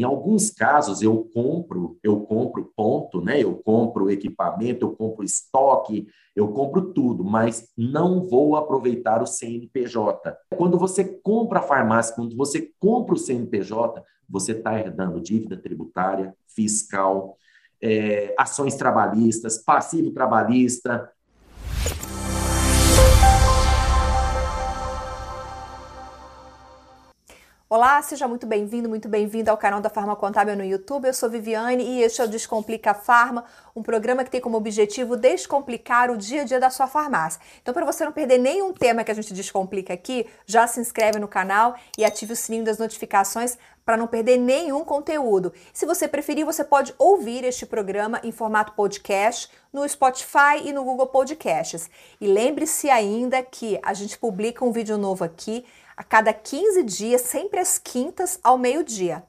em alguns casos eu compro, eu compro ponto, né? Eu compro equipamento, eu compro estoque, eu compro tudo, mas não vou aproveitar o CNPJ. Quando você compra a farmácia, quando você compra o CNPJ, você está herdando dívida tributária, fiscal, é, ações trabalhistas, passivo trabalhista, Olá, seja muito bem-vindo, muito bem-vinda ao canal da Farma Contábil no YouTube. Eu sou Viviane e este é o Descomplica Farma, um programa que tem como objetivo descomplicar o dia a dia da sua farmácia. Então, para você não perder nenhum tema que a gente descomplica aqui, já se inscreve no canal e ative o sininho das notificações para não perder nenhum conteúdo. Se você preferir, você pode ouvir este programa em formato podcast no Spotify e no Google Podcasts. E lembre-se ainda que a gente publica um vídeo novo aqui a cada 15 dias, sempre às quintas ao meio-dia.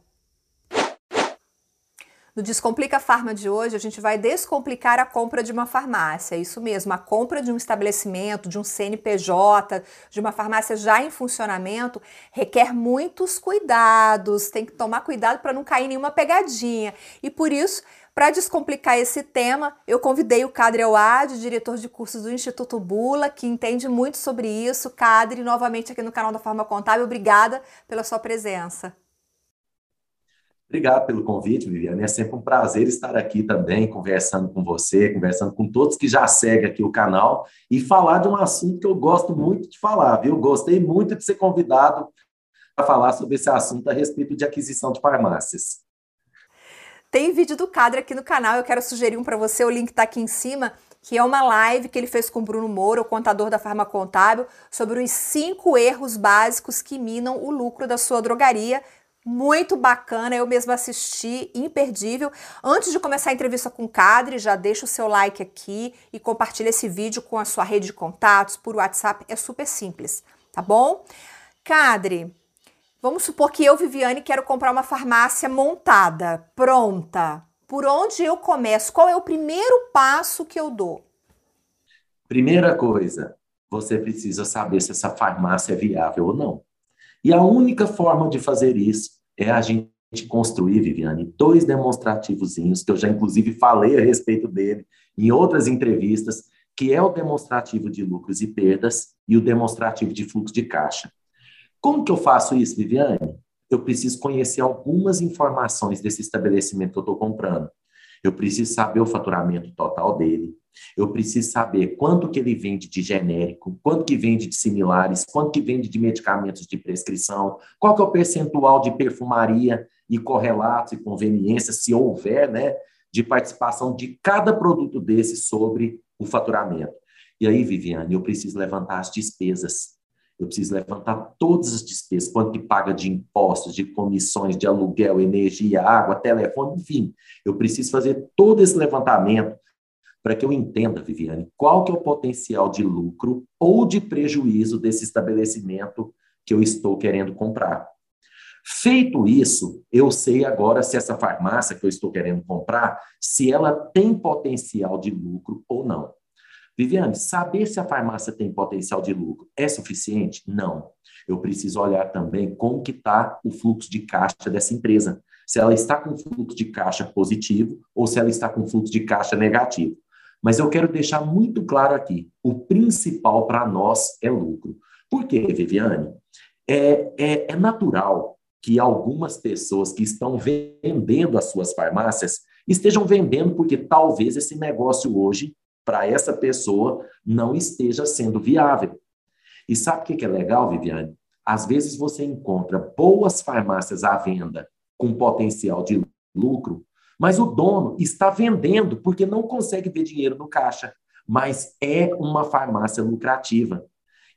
No Descomplica Farma de hoje, a gente vai descomplicar a compra de uma farmácia. Isso mesmo, a compra de um estabelecimento, de um CNPJ, de uma farmácia já em funcionamento, requer muitos cuidados. Tem que tomar cuidado para não cair nenhuma pegadinha. E por isso, para descomplicar esse tema, eu convidei o Cadre Awad, diretor de cursos do Instituto Bula, que entende muito sobre isso. Cadre, novamente aqui no canal da Forma Contábil, obrigada pela sua presença. Obrigado pelo convite, Viviane. É sempre um prazer estar aqui também, conversando com você, conversando com todos que já seguem aqui o canal e falar de um assunto que eu gosto muito de falar, viu? Gostei muito de ser convidado para falar sobre esse assunto a respeito de aquisição de farmácias. Tem vídeo do Cadre aqui no canal, eu quero sugerir um para você, o link está aqui em cima, que é uma live que ele fez com Bruno Moura, o contador da Farma Contábil, sobre os cinco erros básicos que minam o lucro da sua drogaria. Muito bacana, eu mesma assisti, imperdível. Antes de começar a entrevista com o Cadre, já deixa o seu like aqui e compartilha esse vídeo com a sua rede de contatos por WhatsApp, é super simples, tá bom? Cadre, Vamos supor que eu, Viviane, quero comprar uma farmácia montada, pronta. Por onde eu começo? Qual é o primeiro passo que eu dou? Primeira coisa, você precisa saber se essa farmácia é viável ou não. E a única forma de fazer isso é a gente construir, Viviane, dois demonstrativozinhos, que eu já inclusive falei a respeito dele em outras entrevistas, que é o demonstrativo de lucros e perdas e o demonstrativo de fluxo de caixa. Como que eu faço isso, Viviane? Eu preciso conhecer algumas informações desse estabelecimento que eu estou comprando. Eu preciso saber o faturamento total dele. Eu preciso saber quanto que ele vende de genérico, quanto que vende de similares, quanto que vende de medicamentos de prescrição, qual que é o percentual de perfumaria e correlatos e conveniências, se houver, né, de participação de cada produto desse sobre o faturamento. E aí, Viviane, eu preciso levantar as despesas eu preciso levantar todas as despesas, quanto que paga de impostos, de comissões, de aluguel, energia, água, telefone, enfim. Eu preciso fazer todo esse levantamento para que eu entenda, Viviane, qual que é o potencial de lucro ou de prejuízo desse estabelecimento que eu estou querendo comprar. Feito isso, eu sei agora se essa farmácia que eu estou querendo comprar, se ela tem potencial de lucro ou não. Viviane, saber se a farmácia tem potencial de lucro é suficiente? Não. Eu preciso olhar também como que está o fluxo de caixa dessa empresa. Se ela está com fluxo de caixa positivo ou se ela está com fluxo de caixa negativo. Mas eu quero deixar muito claro aqui: o principal para nós é lucro. Por quê, Viviane? É, é, é natural que algumas pessoas que estão vendendo as suas farmácias estejam vendendo porque talvez esse negócio hoje para essa pessoa não esteja sendo viável. E sabe o que é legal, Viviane? Às vezes você encontra boas farmácias à venda com potencial de lucro, mas o dono está vendendo porque não consegue ver dinheiro no caixa, mas é uma farmácia lucrativa.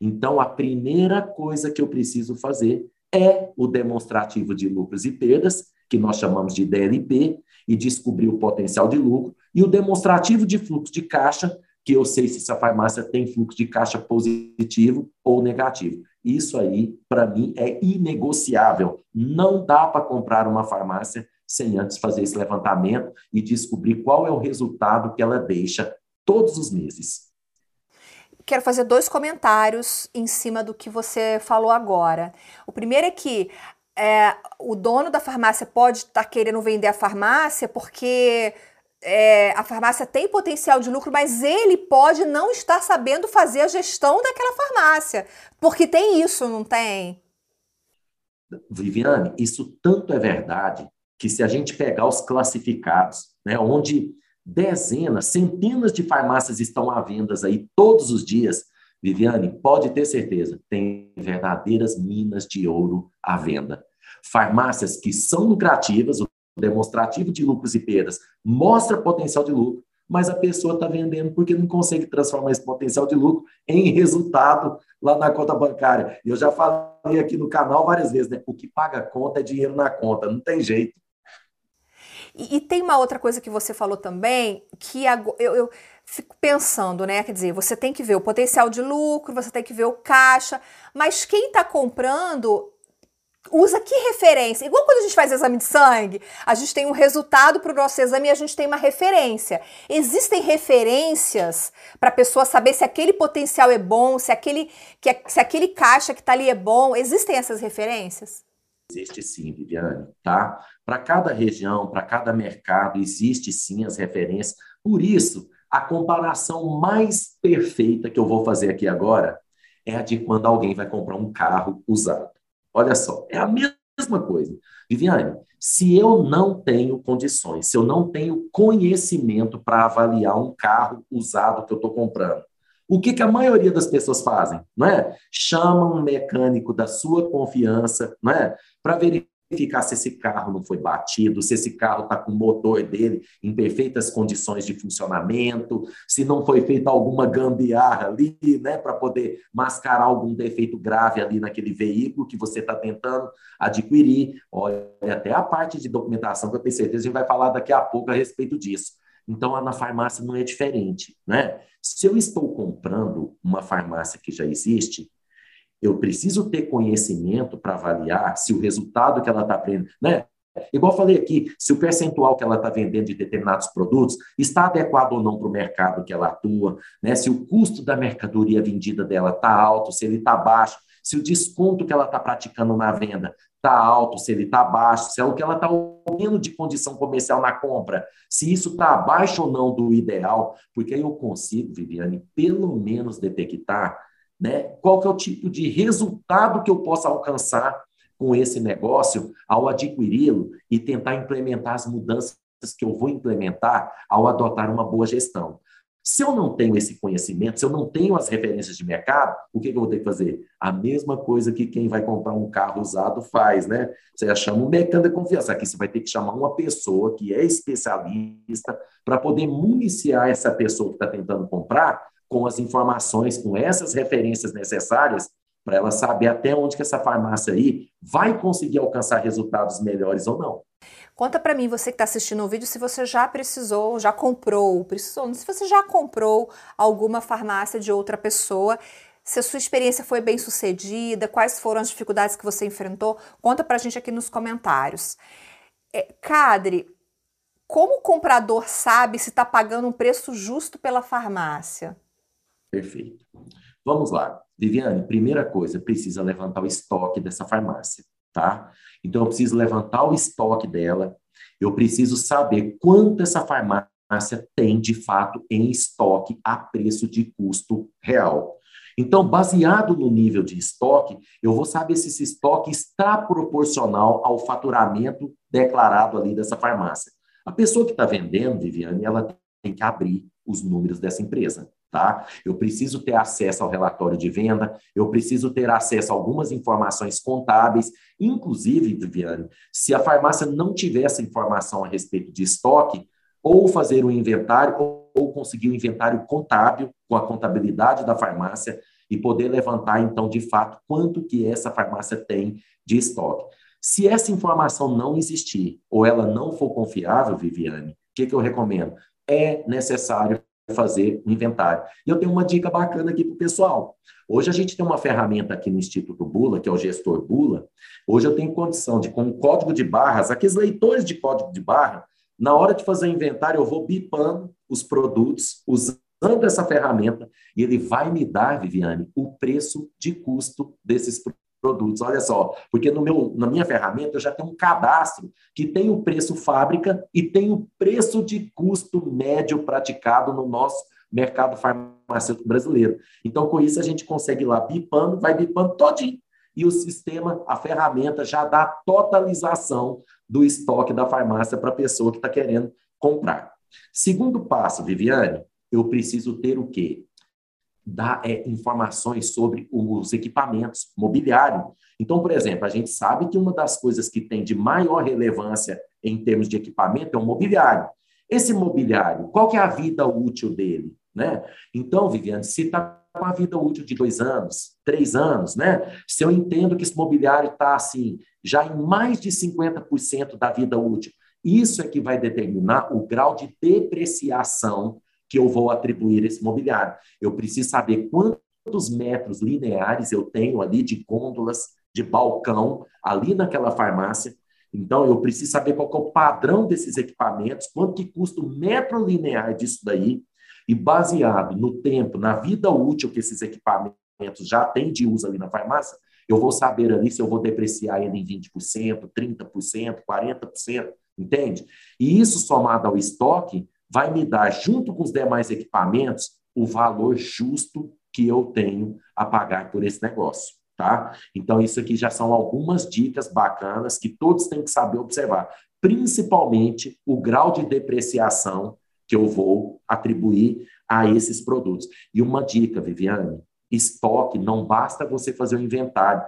Então, a primeira coisa que eu preciso fazer é o demonstrativo de lucros e perdas, que nós chamamos de DLP, e descobrir o potencial de lucro, e o demonstrativo de fluxo de caixa, que eu sei se essa farmácia tem fluxo de caixa positivo ou negativo. Isso aí, para mim, é inegociável. Não dá para comprar uma farmácia sem antes fazer esse levantamento e descobrir qual é o resultado que ela deixa todos os meses. Quero fazer dois comentários em cima do que você falou agora. O primeiro é que é, o dono da farmácia pode estar tá querendo vender a farmácia porque é, a farmácia tem potencial de lucro, mas ele pode não estar sabendo fazer a gestão daquela farmácia. Porque tem isso, não tem? Viviane, isso tanto é verdade que se a gente pegar os classificados, né, onde dezenas, centenas de farmácias estão à venda aí todos os dias, Viviane, pode ter certeza, tem verdadeiras minas de ouro à venda. Farmácias que são lucrativas, o demonstrativo de lucros e perdas mostra potencial de lucro, mas a pessoa está vendendo porque não consegue transformar esse potencial de lucro em resultado lá na conta bancária. E eu já falei aqui no canal várias vezes, né? O que paga conta é dinheiro na conta, não tem jeito. E, e tem uma outra coisa que você falou também, que eu, eu fico pensando, né? Quer dizer, você tem que ver o potencial de lucro, você tem que ver o caixa, mas quem está comprando usa que referência? Igual quando a gente faz exame de sangue, a gente tem um resultado para o nosso exame e a gente tem uma referência. Existem referências para a pessoa saber se aquele potencial é bom, se aquele, que, se aquele caixa que está ali é bom? Existem essas referências? Existe sim, Viviane, tá? Para cada região, para cada mercado, existe sim as referências. Por isso, a comparação mais perfeita que eu vou fazer aqui agora é a de quando alguém vai comprar um carro usado. Olha só, é a mesma coisa. Viviane, se eu não tenho condições, se eu não tenho conhecimento para avaliar um carro usado que eu estou comprando, o que, que a maioria das pessoas fazem? Não é? Chamam um mecânico da sua confiança, não é? Para verificar se esse carro não foi batido, se esse carro está com o motor dele em perfeitas condições de funcionamento, se não foi feita alguma gambiarra ali, né, para poder mascarar algum defeito grave ali naquele veículo que você está tentando adquirir. Olha, até a parte de documentação, que eu tenho certeza a gente vai falar daqui a pouco a respeito disso. Então, na farmácia não é diferente, né? Se eu estou comprando uma farmácia que já existe, eu preciso ter conhecimento para avaliar se o resultado que ela está aprendendo, né? Igual falei aqui, se o percentual que ela está vendendo de determinados produtos está adequado ou não para o mercado que ela atua, né? se o custo da mercadoria vendida dela está alto, se ele está baixo, se o desconto que ela está praticando na venda está alto, se ele está baixo, se é o que ela está obtendo de condição comercial na compra, se isso está abaixo ou não do ideal, porque aí eu consigo, Viviane, pelo menos detectar né, qual que é o tipo de resultado que eu possa alcançar com esse negócio ao adquiri-lo e tentar implementar as mudanças que eu vou implementar ao adotar uma boa gestão. Se eu não tenho esse conhecimento, se eu não tenho as referências de mercado, o que, que eu vou ter que fazer? A mesma coisa que quem vai comprar um carro usado faz, né? Você chama um mecânico de confiança. Aqui você vai ter que chamar uma pessoa que é especialista para poder municiar essa pessoa que está tentando comprar com as informações, com essas referências necessárias para ela saber até onde que essa farmácia aí vai conseguir alcançar resultados melhores ou não. Conta para mim, você que está assistindo o vídeo, se você já precisou, já comprou, precisou, se você já comprou alguma farmácia de outra pessoa, se a sua experiência foi bem sucedida, quais foram as dificuldades que você enfrentou, conta para a gente aqui nos comentários. É, Cadre, como o comprador sabe se está pagando um preço justo pela farmácia? Perfeito. Vamos lá. Viviane, primeira coisa, precisa levantar o estoque dessa farmácia tá? Então eu preciso levantar o estoque dela, eu preciso saber quanto essa farmácia tem de fato em estoque a preço de custo real. Então, baseado no nível de estoque, eu vou saber se esse estoque está proporcional ao faturamento declarado ali dessa farmácia. A pessoa que está vendendo, Viviane, ela tem que abrir os números dessa empresa tá? Eu preciso ter acesso ao relatório de venda, eu preciso ter acesso a algumas informações contábeis, inclusive, Viviane, se a farmácia não tiver essa informação a respeito de estoque, ou fazer um inventário, ou conseguir um inventário contábil com a contabilidade da farmácia e poder levantar, então, de fato, quanto que essa farmácia tem de estoque. Se essa informação não existir ou ela não for confiável, Viviane, o que, que eu recomendo? É necessário fazer o inventário. E eu tenho uma dica bacana aqui para o pessoal. Hoje a gente tem uma ferramenta aqui no Instituto Bula, que é o gestor Bula. Hoje eu tenho condição de, com o código de barras, aqueles leitores de código de barra, na hora de fazer o inventário, eu vou bipando os produtos, usando essa ferramenta, e ele vai me dar, Viviane, o preço de custo desses produtos. Olha só, porque no meu, na minha ferramenta eu já tenho um cadastro que tem o preço fábrica e tem o preço de custo médio praticado no nosso mercado farmacêutico brasileiro. Então, com isso, a gente consegue ir lá bipando, vai bipando todinho. E o sistema, a ferramenta, já dá a totalização do estoque da farmácia para a pessoa que está querendo comprar. Segundo passo, Viviane, eu preciso ter o quê? Dar é, informações sobre os equipamentos, mobiliário. Então, por exemplo, a gente sabe que uma das coisas que tem de maior relevância em termos de equipamento é o mobiliário. Esse mobiliário, qual que é a vida útil dele? Né? Então, Viviane, se está com a vida útil de dois anos, três anos, né? Se eu entendo que esse mobiliário está assim, já em mais de 50% da vida útil, isso é que vai determinar o grau de depreciação que eu vou atribuir esse mobiliário. Eu preciso saber quantos metros lineares eu tenho ali de gôndolas, de balcão, ali naquela farmácia. Então, eu preciso saber qual é o padrão desses equipamentos, quanto que custa o metro linear disso daí, e baseado no tempo, na vida útil que esses equipamentos já têm de uso ali na farmácia, eu vou saber ali se eu vou depreciar ele em 20%, 30%, 40%, entende? E isso somado ao estoque vai me dar, junto com os demais equipamentos, o valor justo que eu tenho a pagar por esse negócio, tá? Então, isso aqui já são algumas dicas bacanas que todos têm que saber observar, principalmente o grau de depreciação que eu vou atribuir a esses produtos. E uma dica, Viviane, estoque, não basta você fazer o inventário.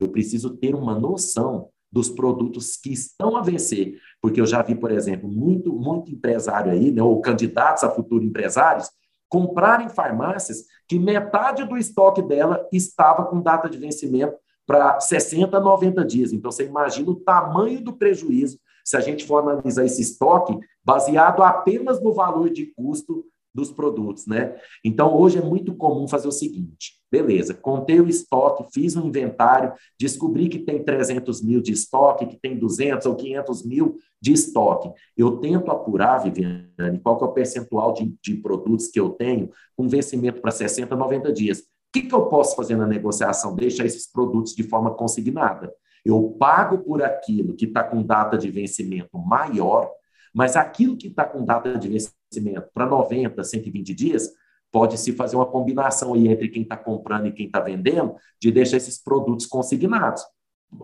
Eu preciso ter uma noção dos produtos que estão a vencer, porque eu já vi, por exemplo, muito muito empresário aí, né, ou candidatos a futuros empresários, comprarem farmácias que metade do estoque dela estava com data de vencimento para 60, 90 dias. Então, você imagina o tamanho do prejuízo se a gente for analisar esse estoque baseado apenas no valor de custo dos produtos, né? Então, hoje é muito comum fazer o seguinte: beleza, contei o estoque, fiz um inventário, descobri que tem 300 mil de estoque, que tem 200 ou 500 mil de estoque. Eu tento apurar, Viviane, qual que é o percentual de, de produtos que eu tenho com vencimento para 60, 90 dias. O que, que eu posso fazer na negociação? Deixar esses produtos de forma consignada. Eu pago por aquilo que está com data de vencimento maior, mas aquilo que está com data de vencimento para 90, 120 dias, pode-se fazer uma combinação aí entre quem está comprando e quem está vendendo, de deixar esses produtos consignados.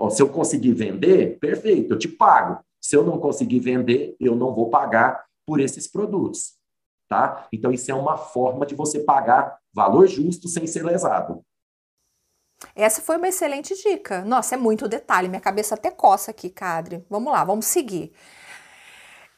Se eu conseguir vender, perfeito, eu te pago. Se eu não conseguir vender, eu não vou pagar por esses produtos. Tá? Então, isso é uma forma de você pagar valor justo sem ser lesado. Essa foi uma excelente dica. Nossa, é muito detalhe, minha cabeça até coça aqui, Cadre. Vamos lá, vamos seguir.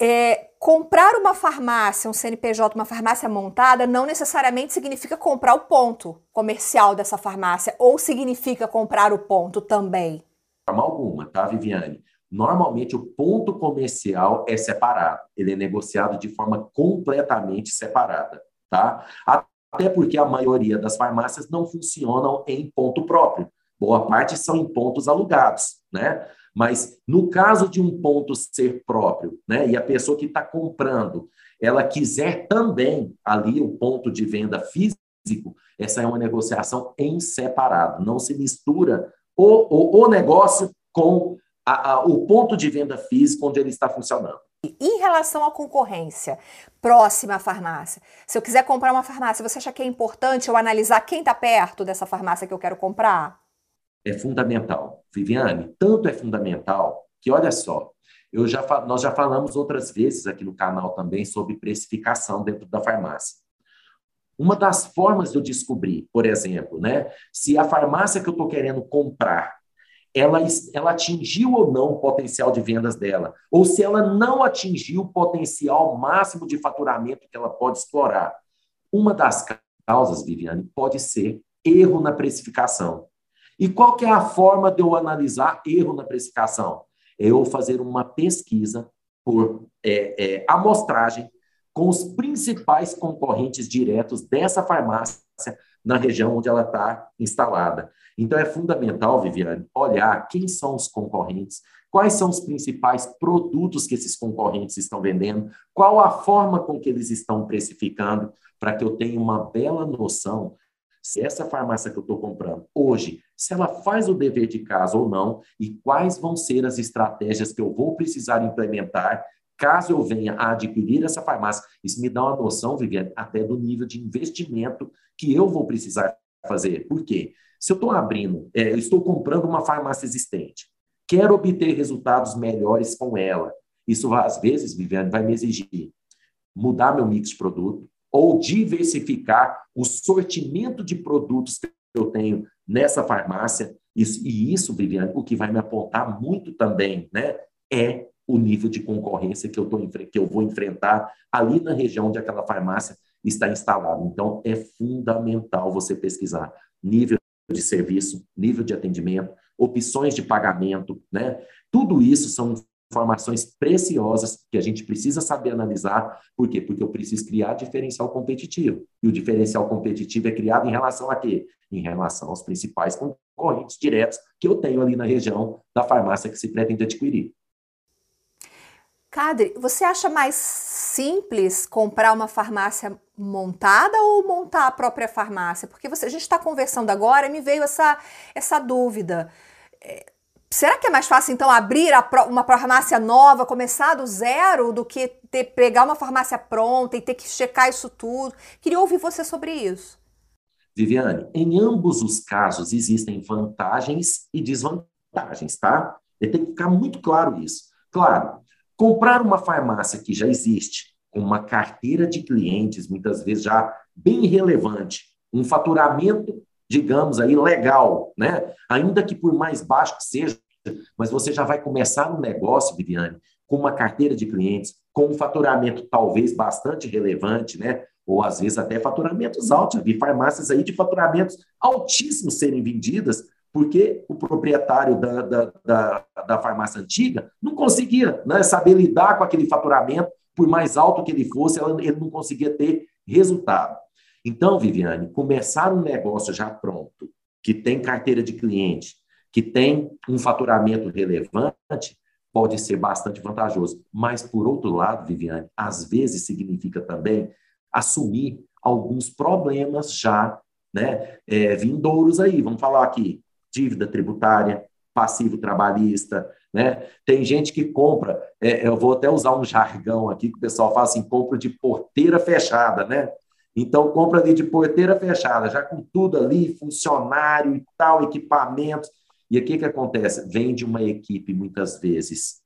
É, comprar uma farmácia, um CNPJ, uma farmácia montada, não necessariamente significa comprar o ponto comercial dessa farmácia, ou significa comprar o ponto também? Forma alguma, tá, Viviane? Normalmente o ponto comercial é separado, ele é negociado de forma completamente separada, tá? Até porque a maioria das farmácias não funcionam em ponto próprio. Boa parte são em pontos alugados, né? Mas no caso de um ponto ser próprio, né, e a pessoa que está comprando, ela quiser também ali o ponto de venda físico, essa é uma negociação em separado. Não se mistura o, o, o negócio com a, a, o ponto de venda físico onde ele está funcionando. Em relação à concorrência, próxima à farmácia, se eu quiser comprar uma farmácia, você acha que é importante eu analisar quem está perto dessa farmácia que eu quero comprar? É fundamental. Viviane, tanto é fundamental que, olha só, eu já, nós já falamos outras vezes aqui no canal também sobre precificação dentro da farmácia. Uma das formas de eu descobrir, por exemplo, né, se a farmácia que eu estou querendo comprar ela, ela atingiu ou não o potencial de vendas dela, ou se ela não atingiu o potencial máximo de faturamento que ela pode explorar. Uma das causas, Viviane, pode ser erro na precificação. E qual que é a forma de eu analisar erro na precificação? É eu fazer uma pesquisa por é, é, amostragem com os principais concorrentes diretos dessa farmácia na região onde ela está instalada. Então, é fundamental, Viviane, olhar quem são os concorrentes, quais são os principais produtos que esses concorrentes estão vendendo, qual a forma com que eles estão precificando, para que eu tenha uma bela noção se essa farmácia que eu estou comprando hoje se ela faz o dever de casa ou não e quais vão ser as estratégias que eu vou precisar implementar caso eu venha a adquirir essa farmácia. Isso me dá uma noção, Viviane, até do nível de investimento que eu vou precisar fazer. Por quê? Se eu estou abrindo, é, eu estou comprando uma farmácia existente, quero obter resultados melhores com ela. Isso, às vezes, Viviane, vai me exigir mudar meu mix de produto ou diversificar o sortimento de produtos que eu tenho nessa farmácia. Isso, e isso, Viviane, o que vai me apontar muito também, né, é o nível de concorrência que eu, tô, que eu vou enfrentar ali na região onde aquela farmácia está instalada. Então, é fundamental você pesquisar nível de serviço, nível de atendimento, opções de pagamento, né? Tudo isso são informações preciosas que a gente precisa saber analisar. Por quê? Porque eu preciso criar diferencial competitivo. E o diferencial competitivo é criado em relação a quê? Em relação aos principais concorrentes diretos que eu tenho ali na região da farmácia que se pretende adquirir. Cadre, você acha mais simples comprar uma farmácia montada ou montar a própria farmácia? Porque você, a gente está conversando agora e me veio essa, essa dúvida. É, será que é mais fácil, então, abrir a, uma farmácia nova, começar do zero, do que ter, pegar uma farmácia pronta e ter que checar isso tudo? Queria ouvir você sobre isso. Viviane, em ambos os casos existem vantagens e desvantagens, tá? E tem que ficar muito claro isso. Claro, Comprar uma farmácia que já existe, com uma carteira de clientes, muitas vezes já bem relevante, um faturamento, digamos aí, legal, né? Ainda que por mais baixo que seja, mas você já vai começar um negócio, Viviane, com uma carteira de clientes, com um faturamento talvez bastante relevante, né? Ou às vezes até faturamentos altos. Já vi farmácias aí de faturamentos altíssimos serem vendidas porque o proprietário da, da, da, da farmácia antiga não conseguia né, saber lidar com aquele faturamento, por mais alto que ele fosse, ele não conseguia ter resultado. Então, Viviane, começar um negócio já pronto, que tem carteira de cliente, que tem um faturamento relevante, pode ser bastante vantajoso. Mas, por outro lado, Viviane, às vezes significa também assumir alguns problemas já né, é, vindouros aí. Vamos falar aqui, dívida tributária, passivo trabalhista, né? Tem gente que compra, é, eu vou até usar um jargão aqui que o pessoal fala assim, compra de porteira fechada, né? Então compra ali de porteira fechada, já com tudo ali, funcionário e tal, equipamentos. E aqui que acontece? Vem de uma equipe muitas vezes,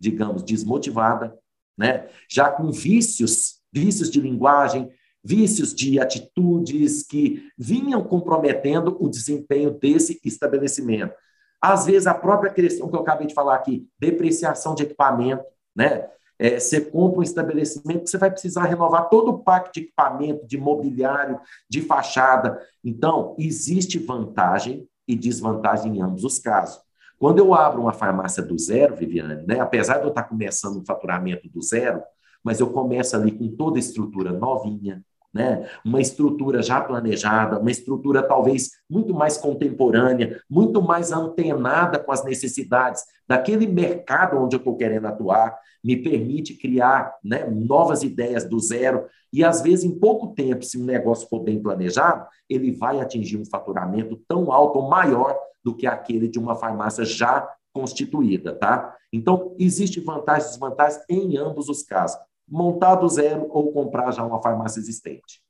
digamos, desmotivada, né? Já com vícios, vícios de linguagem, vícios de atitudes que vinham comprometendo o desempenho desse estabelecimento. Às vezes, a própria questão que eu acabei de falar aqui, depreciação de equipamento, né? É, você compra um estabelecimento que você vai precisar renovar todo o pacto de equipamento, de mobiliário, de fachada. Então, existe vantagem e desvantagem em ambos os casos. Quando eu abro uma farmácia do zero, Viviane, né, apesar de eu estar começando um faturamento do zero, mas eu começo ali com toda a estrutura novinha, né? uma estrutura já planejada, uma estrutura talvez muito mais contemporânea, muito mais antenada com as necessidades daquele mercado onde eu estou querendo atuar, me permite criar né, novas ideias do zero. E às vezes, em pouco tempo, se um negócio for bem planejado, ele vai atingir um faturamento tão alto ou maior do que aquele de uma farmácia já constituída, tá? Então, existe vantagens e desvantagens em ambos os casos montar do zero ou comprar já uma farmácia existente.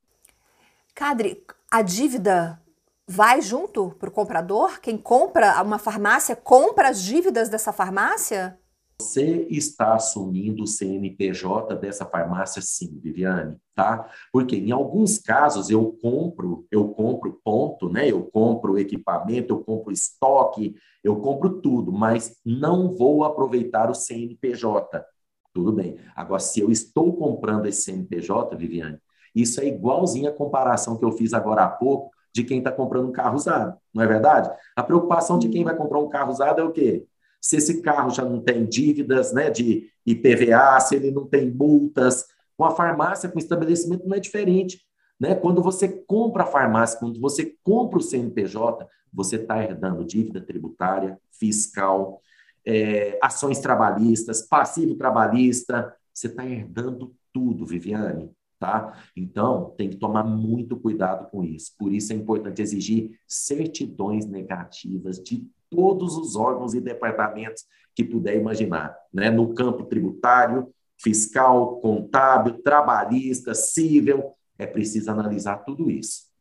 Cadre, a dívida vai junto para o comprador? Quem compra uma farmácia compra as dívidas dessa farmácia? Você está assumindo o CNPJ dessa farmácia, sim, Viviane, tá? Porque em alguns casos eu compro, eu compro ponto, né? Eu compro equipamento, eu compro estoque, eu compro tudo, mas não vou aproveitar o CNPJ. Tudo bem. Agora, se eu estou comprando esse CNPJ, Viviane, isso é igualzinho a comparação que eu fiz agora há pouco de quem está comprando um carro usado, não é verdade? A preocupação de quem vai comprar um carro usado é o quê? Se esse carro já não tem dívidas né, de IPVA, se ele não tem multas, com a farmácia, com o estabelecimento não é diferente. Né? Quando você compra a farmácia, quando você compra o CNPJ, você está herdando dívida tributária, fiscal, é, ações trabalhistas, passivo trabalhista. Você está herdando tudo, Viviane. tá? Então, tem que tomar muito cuidado com isso. Por isso é importante exigir certidões negativas de todos os órgãos e departamentos que puder imaginar, né? No campo tributário, fiscal, contábil, trabalhista, civil, é preciso analisar tudo isso.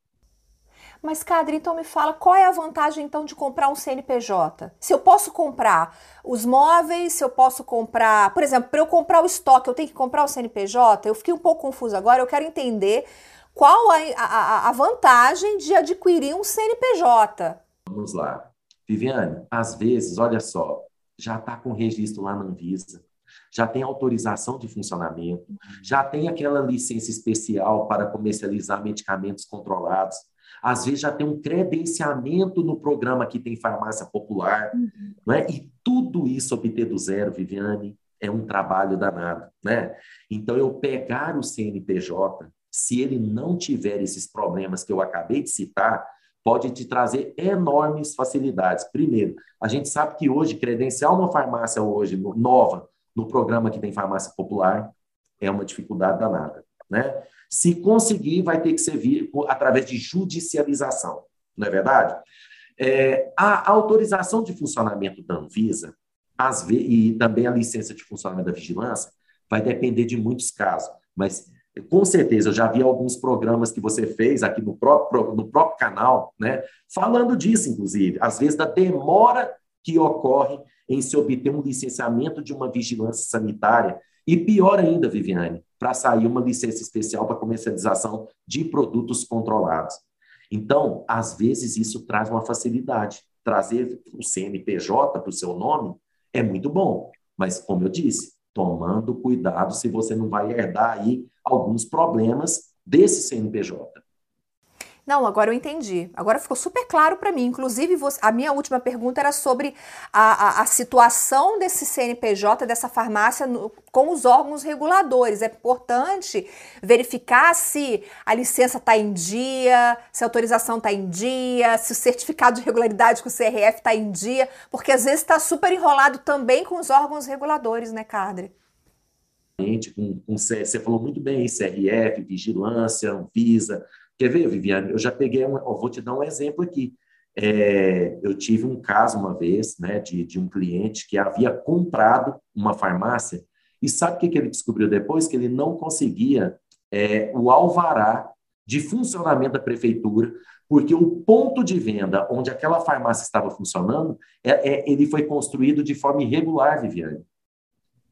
Mas, Cadre, então me fala qual é a vantagem então de comprar um CNPJ? Se eu posso comprar os móveis, se eu posso comprar, por exemplo, para eu comprar o estoque, eu tenho que comprar o CNPJ? Eu fiquei um pouco confusa agora, eu quero entender qual a, a, a vantagem de adquirir um CNPJ. Vamos lá. Viviane, às vezes, olha só, já está com registro lá na Anvisa, já tem autorização de funcionamento, já tem aquela licença especial para comercializar medicamentos controlados às vezes já tem um credenciamento no programa que tem farmácia popular, uhum. não é? E tudo isso obter do zero, Viviane, é um trabalho danado, né? Então eu pegar o CNPJ, se ele não tiver esses problemas que eu acabei de citar, pode te trazer enormes facilidades. Primeiro, a gente sabe que hoje credenciar uma farmácia hoje nova no programa que tem farmácia popular é uma dificuldade danada, né? Se conseguir, vai ter que ser via, através de judicialização, não é verdade? É, a autorização de funcionamento da Anvisa as, e também a licença de funcionamento da vigilância vai depender de muitos casos, mas com certeza eu já vi alguns programas que você fez aqui no próprio, no próprio canal, né, falando disso, inclusive, às vezes da demora que ocorre em se obter um licenciamento de uma vigilância sanitária. E pior ainda, Viviane, para sair uma licença especial para comercialização de produtos controlados. Então, às vezes, isso traz uma facilidade. Trazer o CNPJ para o seu nome é muito bom, mas, como eu disse, tomando cuidado se você não vai herdar aí alguns problemas desse CNPJ. Não, agora eu entendi. Agora ficou super claro para mim. Inclusive, você, a minha última pergunta era sobre a, a, a situação desse CNPJ, dessa farmácia, no, com os órgãos reguladores. É importante verificar se a licença está em dia, se a autorização está em dia, se o certificado de regularidade com o CRF está em dia, porque às vezes está super enrolado também com os órgãos reguladores, né, Cadre? Com, com, você falou muito bem, CRF, vigilância, Anvisa, Quer ver, Viviane? Eu já peguei, um, vou te dar um exemplo aqui. É, eu tive um caso uma vez, né, de, de um cliente que havia comprado uma farmácia e sabe o que, que ele descobriu depois? Que ele não conseguia é, o alvará de funcionamento da prefeitura, porque o ponto de venda onde aquela farmácia estava funcionando, é, é, ele foi construído de forma irregular, Viviane.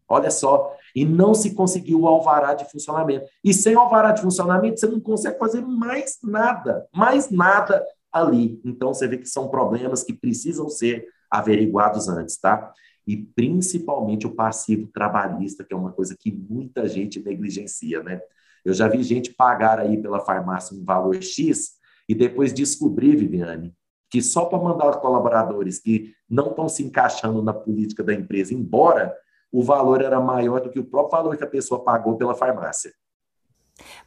Olha só, e não se conseguiu o alvará de funcionamento. E sem alvará de funcionamento, você não consegue fazer mais nada, mais nada ali. Então, você vê que são problemas que precisam ser averiguados antes, tá? E principalmente o passivo trabalhista, que é uma coisa que muita gente negligencia, né? Eu já vi gente pagar aí pela farmácia um valor X e depois descobrir, Viviane, que só para mandar os colaboradores que não estão se encaixando na política da empresa embora, o valor era maior do que o próprio valor que a pessoa pagou pela farmácia.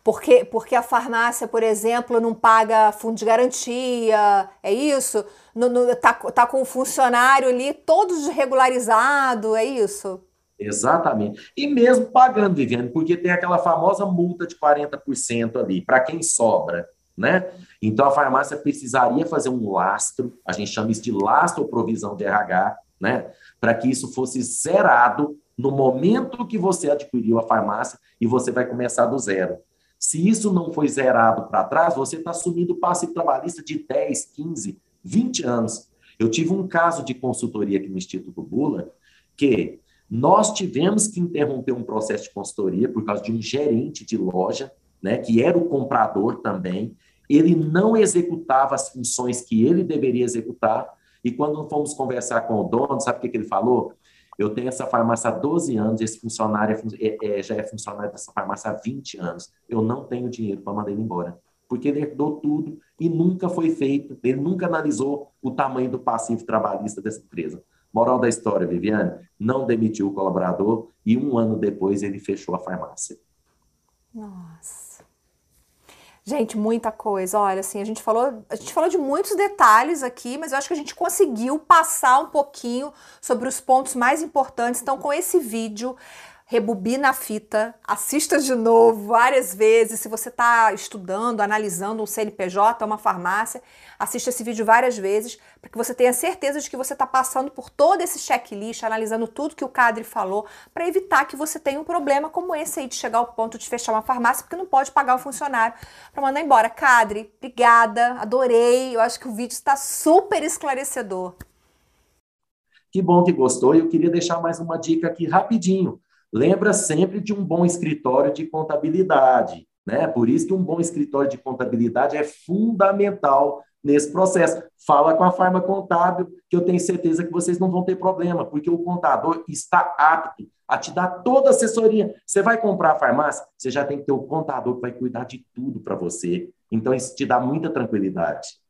Porque, porque a farmácia, por exemplo, não paga fundo de garantia, é isso? No, no, tá, tá com o funcionário ali todo desregularizado, é isso? Exatamente. E mesmo pagando, Viviane, porque tem aquela famosa multa de 40% ali, para quem sobra, né? Então a farmácia precisaria fazer um lastro, a gente chama isso de lastro ou provisão de RH, né? Para que isso fosse zerado no momento que você adquiriu a farmácia e você vai começar do zero. Se isso não foi zerado para trás, você está assumindo passe trabalhista de 10, 15, 20 anos. Eu tive um caso de consultoria aqui no Instituto Bula, que nós tivemos que interromper um processo de consultoria por causa de um gerente de loja, né, que era o comprador também, ele não executava as funções que ele deveria executar, e quando fomos conversar com o dono, sabe o que, que ele falou? Eu tenho essa farmácia há 12 anos, esse funcionário é, é, é, já é funcionário dessa farmácia há 20 anos. Eu não tenho dinheiro para mandar ele embora. Porque ele herdou tudo e nunca foi feito, ele nunca analisou o tamanho do passivo trabalhista dessa empresa. Moral da história, Viviane, não demitiu o colaborador e um ano depois ele fechou a farmácia. Nossa. Gente, muita coisa. Olha, assim, a gente falou, a gente falou de muitos detalhes aqui, mas eu acho que a gente conseguiu passar um pouquinho sobre os pontos mais importantes. Então, com esse vídeo, rebobina a fita, assista de novo várias vezes. Se você está estudando, analisando um CNPJ, uma farmácia, assista esse vídeo várias vezes para que você tenha certeza de que você está passando por todo esse checklist, analisando tudo que o Cadre falou, para evitar que você tenha um problema como esse aí de chegar ao ponto de fechar uma farmácia porque não pode pagar o funcionário para mandar embora. Cadre, obrigada, adorei. Eu acho que o vídeo está super esclarecedor. Que bom que gostou. Eu queria deixar mais uma dica aqui rapidinho. Lembra sempre de um bom escritório de contabilidade, né? Por isso que um bom escritório de contabilidade é fundamental nesse processo. Fala com a farma contábil, que eu tenho certeza que vocês não vão ter problema, porque o contador está apto a te dar toda a assessoria. Você vai comprar a farmácia, você já tem que ter o contador que vai cuidar de tudo para você. Então, isso te dá muita tranquilidade.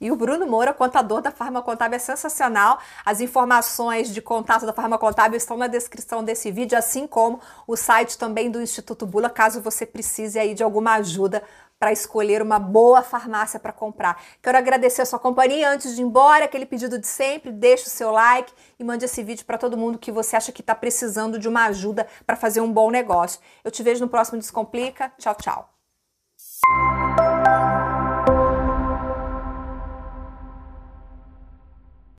E o Bruno Moura, contador da Farma Contábil, é sensacional. As informações de contato da Farma Contábil estão na descrição desse vídeo, assim como o site também do Instituto Bula, caso você precise aí de alguma ajuda para escolher uma boa farmácia para comprar. Quero agradecer a sua companhia antes de ir embora, aquele pedido de sempre, deixe o seu like e mande esse vídeo para todo mundo que você acha que está precisando de uma ajuda para fazer um bom negócio. Eu te vejo no próximo Descomplica. Tchau, tchau.